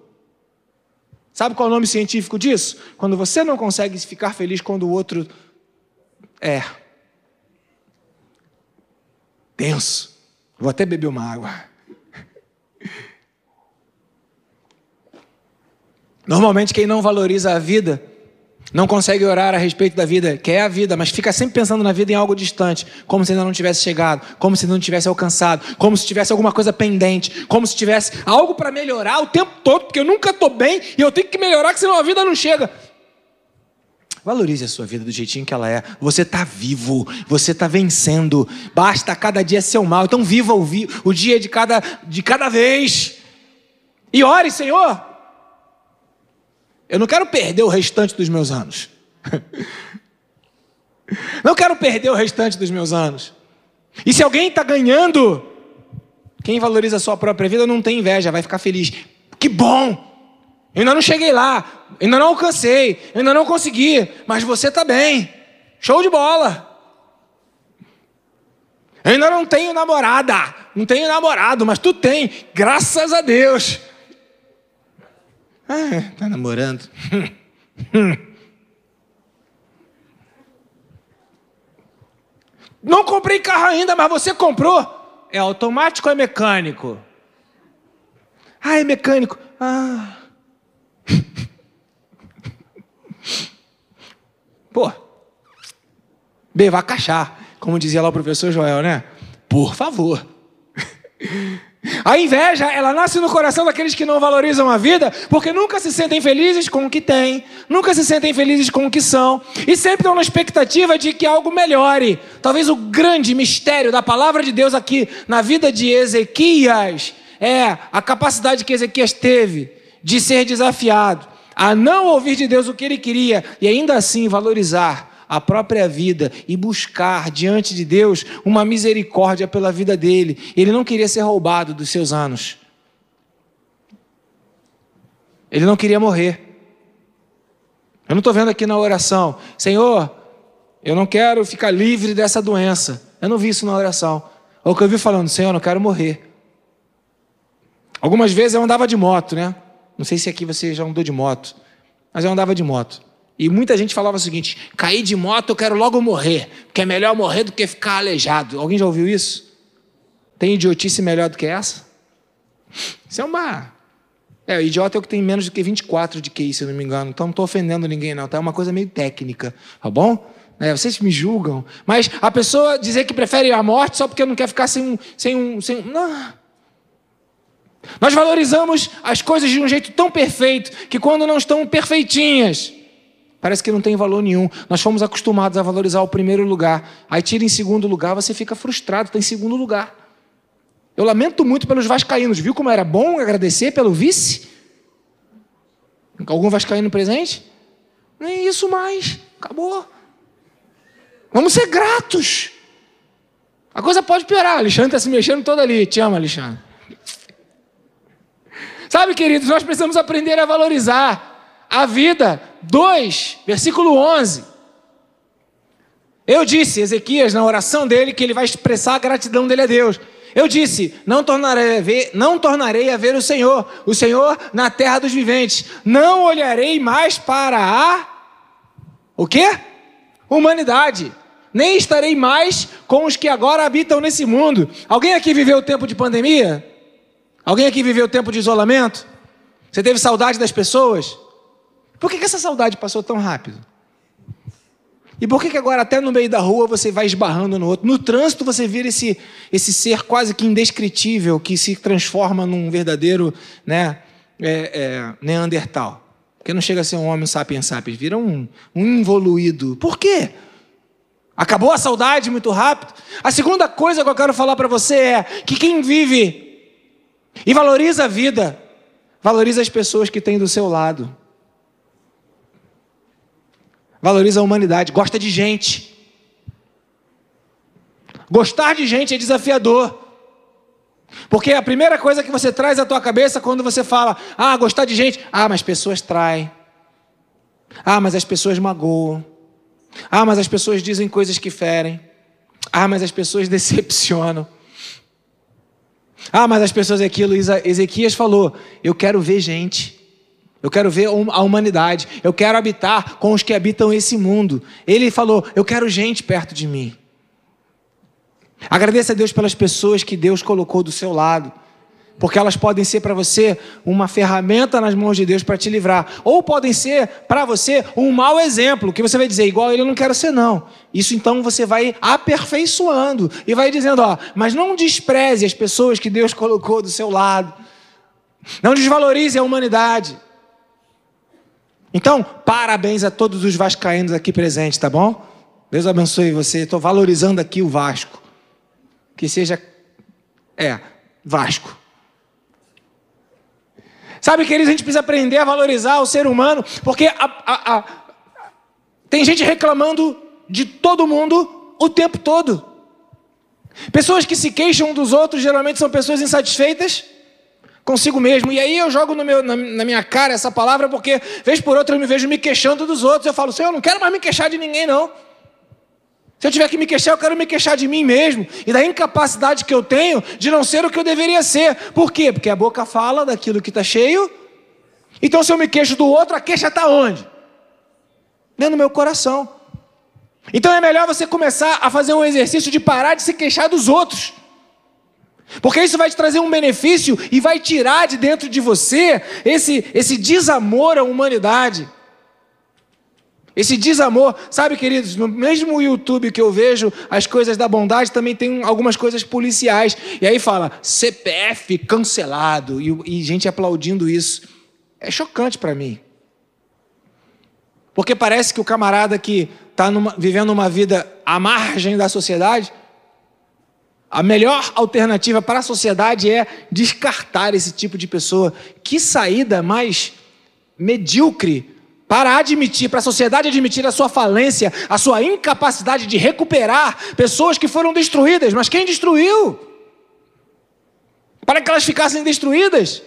Speaker 1: Sabe qual é o nome científico disso? Quando você não consegue ficar feliz quando o outro é. Tenso. Vou até beber uma água. Normalmente, quem não valoriza a vida não consegue orar a respeito da vida, quer a vida, mas fica sempre pensando na vida em algo distante, como se ainda não tivesse chegado, como se não tivesse alcançado, como se tivesse alguma coisa pendente, como se tivesse algo para melhorar o tempo todo, porque eu nunca estou bem e eu tenho que melhorar, senão a vida não chega. Valorize a sua vida do jeitinho que ela é. Você está vivo, você está vencendo. Basta cada dia ser o mal. Então viva o, vi o dia de cada, de cada vez. E ore, Senhor. Eu não quero perder o restante dos meus anos. não quero perder o restante dos meus anos. E se alguém está ganhando, quem valoriza a sua própria vida não tem inveja, vai ficar feliz. Que bom! Eu ainda não cheguei lá, ainda não alcancei, ainda não consegui, mas você está bem. Show de bola. Eu ainda não tenho namorada, não tenho namorado, mas tu tem, graças a Deus. Ah, tá namorando. Não comprei carro ainda, mas você comprou. É automático ou é mecânico? Ah, é mecânico. Ah. Pô, B, vai cachar, como dizia lá o professor Joel, né? Por favor. A inveja, ela nasce no coração daqueles que não valorizam a vida, porque nunca se sentem felizes com o que têm, nunca se sentem felizes com o que são, e sempre estão na expectativa de que algo melhore. Talvez o grande mistério da palavra de Deus aqui na vida de Ezequias é a capacidade que Ezequias teve de ser desafiado a não ouvir de Deus o que ele queria e ainda assim valorizar a própria vida e buscar diante de Deus uma misericórdia pela vida dele. Ele não queria ser roubado dos seus anos. Ele não queria morrer. Eu não estou vendo aqui na oração, Senhor, eu não quero ficar livre dessa doença. Eu não vi isso na oração. Ou que eu vi falando, Senhor, eu não quero morrer. Algumas vezes eu andava de moto, né? Não sei se aqui você já andou de moto, mas eu andava de moto. E muita gente falava o seguinte: cair de moto, eu quero logo morrer, porque é melhor morrer do que ficar aleijado. Alguém já ouviu isso? Tem idiotice melhor do que essa? Isso é uma. É, o idiota é o que tem menos do que 24 de QI, se eu não me engano. Então não estou ofendendo ninguém, não. Tá? É uma coisa meio técnica, tá bom? É, vocês me julgam. Mas a pessoa dizer que prefere a morte só porque não quer ficar sem um. Sem um sem... Não. Nós valorizamos as coisas de um jeito tão perfeito que quando não estão perfeitinhas, parece que não tem valor nenhum. Nós fomos acostumados a valorizar o primeiro lugar. Aí tira em segundo lugar, você fica frustrado, está em segundo lugar. Eu lamento muito pelos vascaínos. Viu como era bom agradecer pelo vice? Algum vascaíno presente? Nem isso mais. Acabou. Vamos ser gratos. A coisa pode piorar. Alexandre está se mexendo todo ali. Te amo, Alexandre. Sabe, queridos, nós precisamos aprender a valorizar a vida. 2, versículo 11. Eu disse, Ezequias, na oração dele, que ele vai expressar a gratidão dele a Deus. Eu disse: não tornarei, a ver, não tornarei a ver o Senhor, o Senhor na terra dos viventes. Não olharei mais para a. O quê? Humanidade. Nem estarei mais com os que agora habitam nesse mundo. Alguém aqui viveu o tempo de pandemia? Alguém aqui viveu tempo de isolamento? Você teve saudade das pessoas? Por que, que essa saudade passou tão rápido? E por que, que agora, até no meio da rua, você vai esbarrando no outro? No trânsito, você vira esse, esse ser quase que indescritível que se transforma num verdadeiro né, é, é, Neandertal. Porque não chega a ser um homem sapiens sapiens, vira um, um involuído. Por quê? Acabou a saudade muito rápido? A segunda coisa que eu quero falar para você é que quem vive e valoriza a vida, valoriza as pessoas que tem do seu lado. Valoriza a humanidade, gosta de gente. Gostar de gente é desafiador. Porque a primeira coisa que você traz à tua cabeça quando você fala, ah, gostar de gente, ah, mas pessoas traem. Ah, mas as pessoas magoam. Ah, mas as pessoas dizem coisas que ferem. Ah, mas as pessoas decepcionam. Ah, mas as pessoas aquilo, Ezequias falou: eu quero ver gente. Eu quero ver a humanidade. Eu quero habitar com os que habitam esse mundo. Ele falou: Eu quero gente perto de mim. Agradeça a Deus pelas pessoas que Deus colocou do seu lado porque elas podem ser para você uma ferramenta nas mãos de Deus para te livrar, ou podem ser para você um mau exemplo, que você vai dizer, igual ele eu não quero ser, não. Isso então você vai aperfeiçoando e vai dizendo, ó, mas não despreze as pessoas que Deus colocou do seu lado, não desvalorize a humanidade. Então, parabéns a todos os vascaínos aqui presentes, tá bom? Deus abençoe você. Estou valorizando aqui o Vasco. Que seja. É, Vasco. Sabe, queridos, a gente precisa aprender a valorizar o ser humano, porque a, a, a... tem gente reclamando de todo mundo o tempo todo. Pessoas que se queixam dos outros geralmente são pessoas insatisfeitas consigo mesmo. E aí eu jogo meu, na, na, minha cara essa palavra porque, vez por outra, eu me vejo me queixando dos outros. Eu falo, Senhor, eu não quero mais me queixar de ninguém, não. Se eu tiver que me queixar, eu quero me queixar de mim mesmo e da incapacidade que eu tenho de não ser o que eu deveria ser. Por quê? Porque a boca fala daquilo que está cheio. Então, se eu me queixo do outro, a queixa está onde? Dentro do meu coração. Então é melhor você começar a fazer um exercício de parar de se queixar dos outros. Porque isso vai te trazer um benefício e vai tirar de dentro de você esse, esse desamor à humanidade. Esse desamor, sabe, queridos, no mesmo YouTube que eu vejo as coisas da bondade, também tem algumas coisas policiais. E aí fala CPF cancelado, e, e gente aplaudindo isso. É chocante para mim. Porque parece que o camarada que está vivendo uma vida à margem da sociedade, a melhor alternativa para a sociedade é descartar esse tipo de pessoa. Que saída mais medíocre para admitir, para a sociedade admitir a sua falência, a sua incapacidade de recuperar pessoas que foram destruídas. Mas quem destruiu? Para que elas ficassem destruídas?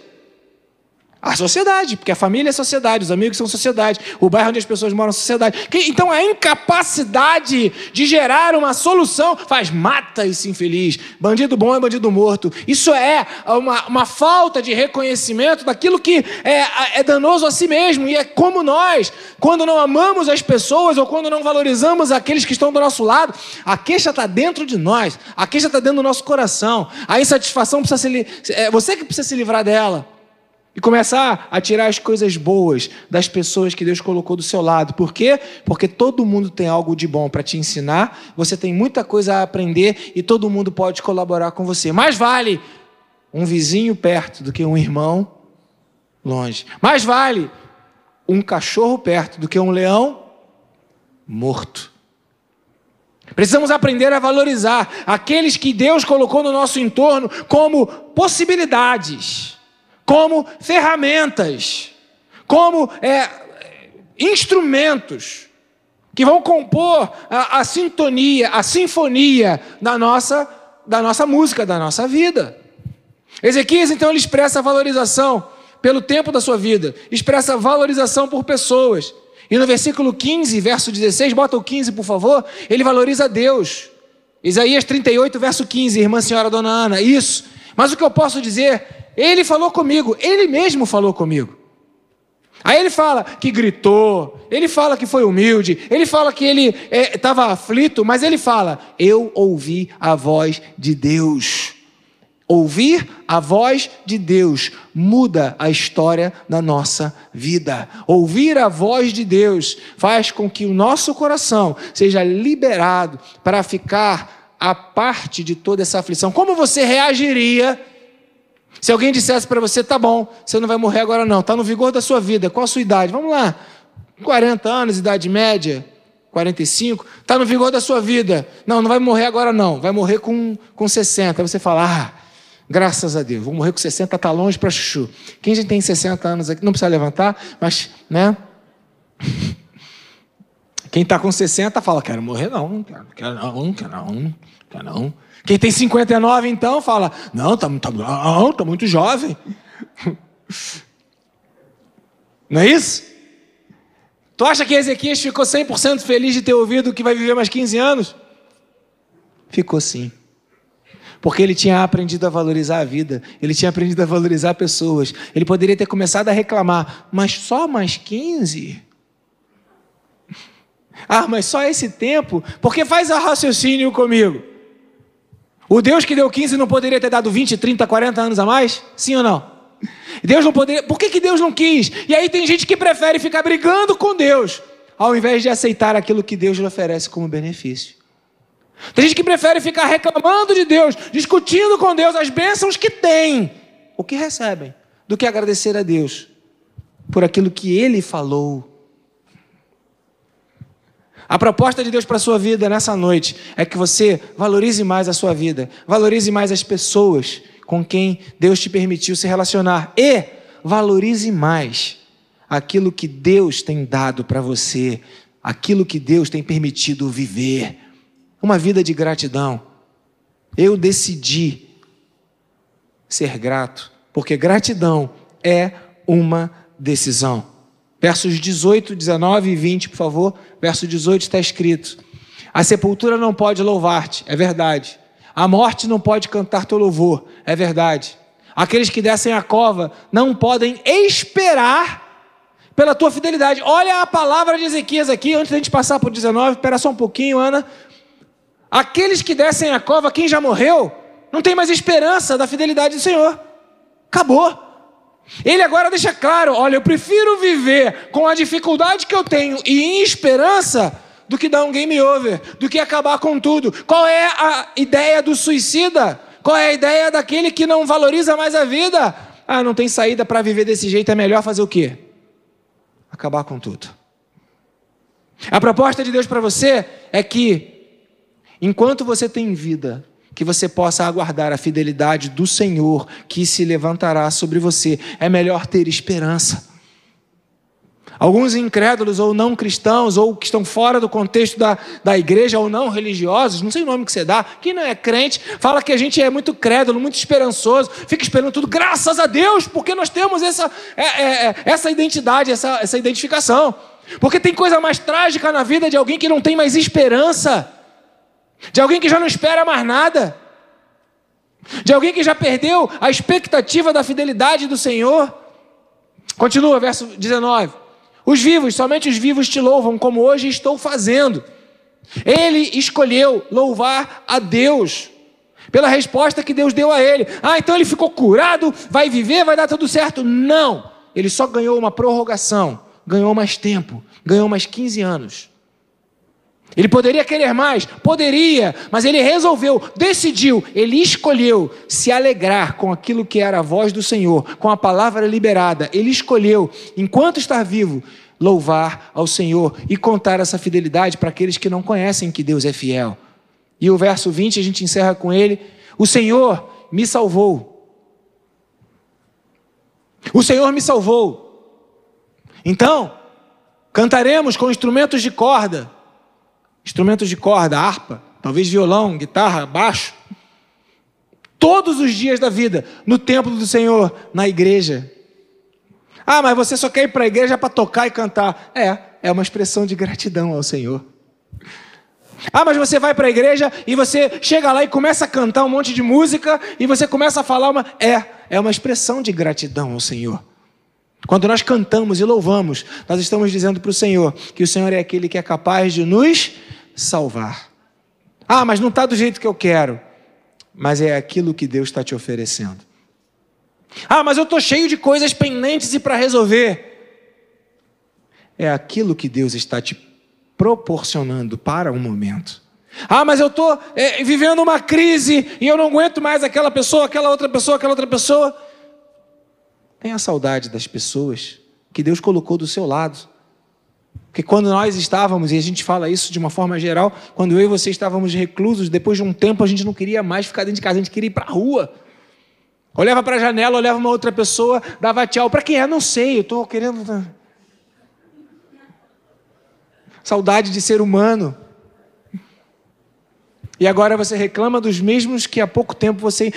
Speaker 1: A sociedade, porque a família é sociedade, os amigos são sociedade, o bairro onde as pessoas moram é sociedade. Então a incapacidade de gerar uma solução faz mata esse infeliz. Bandido bom é bandido morto. Isso é uma, uma falta de reconhecimento daquilo que é, é danoso a si mesmo. E é como nós, quando não amamos as pessoas ou quando não valorizamos aqueles que estão do nosso lado, a queixa está dentro de nós, a queixa está dentro do nosso coração. A insatisfação precisa ser. É você que precisa se livrar dela. E começar a tirar as coisas boas das pessoas que Deus colocou do seu lado. Por quê? Porque todo mundo tem algo de bom para te ensinar, você tem muita coisa a aprender e todo mundo pode colaborar com você. Mais vale um vizinho perto do que um irmão longe. Mais vale um cachorro perto do que um leão morto. Precisamos aprender a valorizar aqueles que Deus colocou no nosso entorno como possibilidades como ferramentas, como é, instrumentos que vão compor a, a, sintonia, a sinfonia da nossa, da nossa música, da nossa vida. Ezequias, então, ele expressa valorização pelo tempo da sua vida, expressa valorização por pessoas. E no versículo 15, verso 16, bota o 15, por favor, ele valoriza Deus. Isaías 38, verso 15, irmã senhora dona Ana, isso. Mas o que eu posso dizer ele falou comigo, ele mesmo falou comigo. Aí ele fala que gritou, ele fala que foi humilde, ele fala que ele estava é, aflito, mas ele fala: Eu ouvi a voz de Deus. Ouvir a voz de Deus muda a história da nossa vida. Ouvir a voz de Deus faz com que o nosso coração seja liberado para ficar a parte de toda essa aflição. Como você reagiria? Se alguém dissesse para você, tá bom, você não vai morrer agora não, está no vigor da sua vida, qual a sua idade? Vamos lá, 40 anos, idade média, 45, está no vigor da sua vida. Não, não vai morrer agora não, vai morrer com, com 60. Aí você fala, ah, graças a Deus, vou morrer com 60, está longe para chuchu. Quem já tem 60 anos aqui, não precisa levantar, mas, né? Quem está com 60 fala, quero morrer não, não quero, quero não, quero não, não quero não. Quem tem 59, então, fala: Não, tá, tá, não, tá muito jovem. Não é isso? Tu acha que Ezequias ficou 100% feliz de ter ouvido que vai viver mais 15 anos? Ficou sim. Porque ele tinha aprendido a valorizar a vida, ele tinha aprendido a valorizar pessoas. Ele poderia ter começado a reclamar, mas só mais 15? Ah, mas só esse tempo? Porque faz a raciocínio comigo. O Deus que deu 15 não poderia ter dado 20, 30, 40 anos a mais? Sim ou não? Deus não poderia. Por que, que Deus não quis? E aí tem gente que prefere ficar brigando com Deus, ao invés de aceitar aquilo que Deus lhe oferece como benefício. Tem gente que prefere ficar reclamando de Deus, discutindo com Deus as bênçãos que tem, o que recebem, do que agradecer a Deus por aquilo que Ele falou. A proposta de Deus para a sua vida nessa noite é que você valorize mais a sua vida, valorize mais as pessoas com quem Deus te permitiu se relacionar e valorize mais aquilo que Deus tem dado para você, aquilo que Deus tem permitido viver. Uma vida de gratidão. Eu decidi ser grato, porque gratidão é uma decisão. Versos 18, 19 e 20, por favor. Verso 18 está escrito: A sepultura não pode louvar-te, é verdade. A morte não pode cantar teu louvor, é verdade. Aqueles que descem a cova não podem esperar pela tua fidelidade. Olha a palavra de Ezequias aqui, antes da gente passar por 19, espera só um pouquinho, Ana. Aqueles que descem a cova, quem já morreu, não tem mais esperança da fidelidade do Senhor. Acabou. Ele agora deixa claro: olha, eu prefiro viver com a dificuldade que eu tenho e em esperança do que dar um game over, do que acabar com tudo. Qual é a ideia do suicida? Qual é a ideia daquele que não valoriza mais a vida? Ah, não tem saída para viver desse jeito, é melhor fazer o quê? Acabar com tudo. A proposta de Deus para você é que, enquanto você tem vida, que você possa aguardar a fidelidade do Senhor que se levantará sobre você. É melhor ter esperança. Alguns incrédulos ou não cristãos, ou que estão fora do contexto da, da igreja, ou não religiosos, não sei o nome que você dá, que não é crente, fala que a gente é muito crédulo, muito esperançoso, fica esperando tudo, graças a Deus, porque nós temos essa, é, é, é essa identidade, essa, essa identificação. Porque tem coisa mais trágica na vida de alguém que não tem mais esperança de alguém que já não espera mais nada, de alguém que já perdeu a expectativa da fidelidade do Senhor. Continua, verso 19: Os vivos, somente os vivos te louvam, como hoje estou fazendo. Ele escolheu louvar a Deus pela resposta que Deus deu a ele. Ah, então ele ficou curado, vai viver, vai dar tudo certo. Não, ele só ganhou uma prorrogação, ganhou mais tempo, ganhou mais 15 anos. Ele poderia querer mais? Poderia, mas ele resolveu, decidiu, ele escolheu se alegrar com aquilo que era a voz do Senhor, com a palavra liberada. Ele escolheu, enquanto estar vivo, louvar ao Senhor e contar essa fidelidade para aqueles que não conhecem que Deus é fiel. E o verso 20 a gente encerra com ele: O Senhor me salvou. O Senhor me salvou. Então, cantaremos com instrumentos de corda instrumentos de corda, harpa, talvez violão, guitarra, baixo. Todos os dias da vida, no templo do Senhor, na igreja. Ah, mas você só quer ir para a igreja para tocar e cantar. É, é uma expressão de gratidão ao Senhor. Ah, mas você vai para a igreja e você chega lá e começa a cantar um monte de música e você começa a falar uma. É, é uma expressão de gratidão ao Senhor. Quando nós cantamos e louvamos, nós estamos dizendo para o Senhor que o Senhor é aquele que é capaz de nos salvar. Ah, mas não está do jeito que eu quero. Mas é aquilo que Deus está te oferecendo. Ah, mas eu estou cheio de coisas pendentes e para resolver. É aquilo que Deus está te proporcionando para um momento. Ah, mas eu estou é, vivendo uma crise e eu não aguento mais aquela pessoa, aquela outra pessoa, aquela outra pessoa. Tenha saudade das pessoas que Deus colocou do seu lado. Porque quando nós estávamos, e a gente fala isso de uma forma geral, quando eu e você estávamos reclusos, depois de um tempo a gente não queria mais ficar dentro de casa, a gente queria ir para a rua. Olhava para a janela, olhava uma outra pessoa, dava tchau. Para quem é? Não sei, eu estou querendo. Saudade de ser humano. E agora você reclama dos mesmos que há pouco tempo você.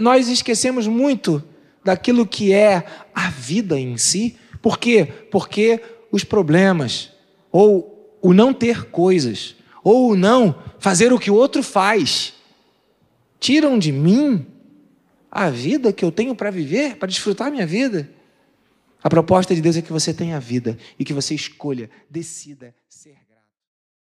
Speaker 1: Nós esquecemos muito daquilo que é a vida em si. Por quê? Porque os problemas, ou o não ter coisas, ou o não fazer o que o outro faz, tiram de mim a vida que eu tenho para viver, para desfrutar minha vida. A proposta de Deus é que você tenha vida e que você escolha, decida ser